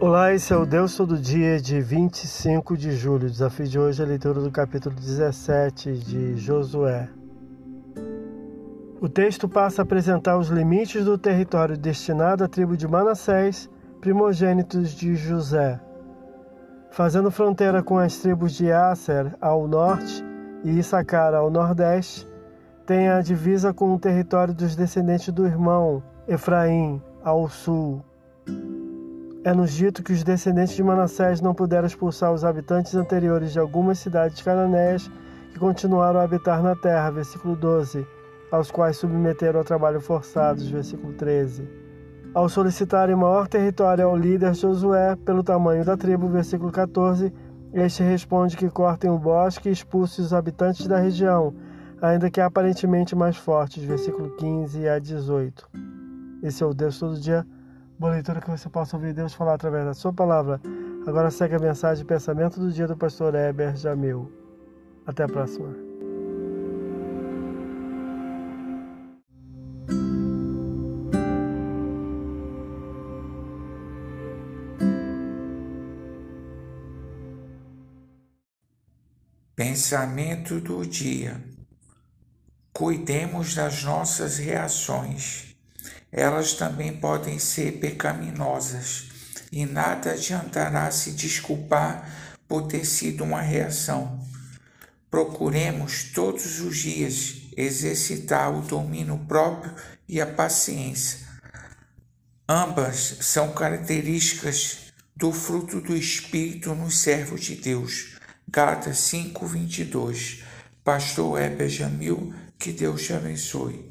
Olá, esse é o Deus Todo Dia de 25 de julho. O desafio de hoje é a leitura do capítulo 17 de Josué. O texto passa a apresentar os limites do território destinado à tribo de Manassés, primogênitos de José. Fazendo fronteira com as tribos de Aser ao norte e Issacar ao nordeste, tem a divisa com o território dos descendentes do irmão Efraim ao sul. É-nos dito que os descendentes de Manassés não puderam expulsar os habitantes anteriores de algumas cidades cananeias que continuaram a habitar na terra, versículo 12, aos quais submeteram ao trabalho forçados, versículo 13. Ao solicitarem maior território ao líder Josué pelo tamanho da tribo, versículo 14, este responde que cortem o bosque e expulsem os habitantes da região, ainda que aparentemente mais fortes, versículo 15 a 18. Esse é o Deus todo dia Boa leitura que você possa ouvir Deus falar através da sua palavra. Agora segue a mensagem pensamento do dia do pastor Heber Jamil. Até a próxima. Pensamento do dia. Cuidemos das nossas reações elas também podem ser pecaminosas e nada adiantará se desculpar por ter sido uma reação. Procuremos todos os dias exercitar o domínio próprio e a paciência. Ambas são características do fruto do Espírito nos servos de Deus. Gálatas 5:22. Pastor Heber Jamil, que Deus te abençoe.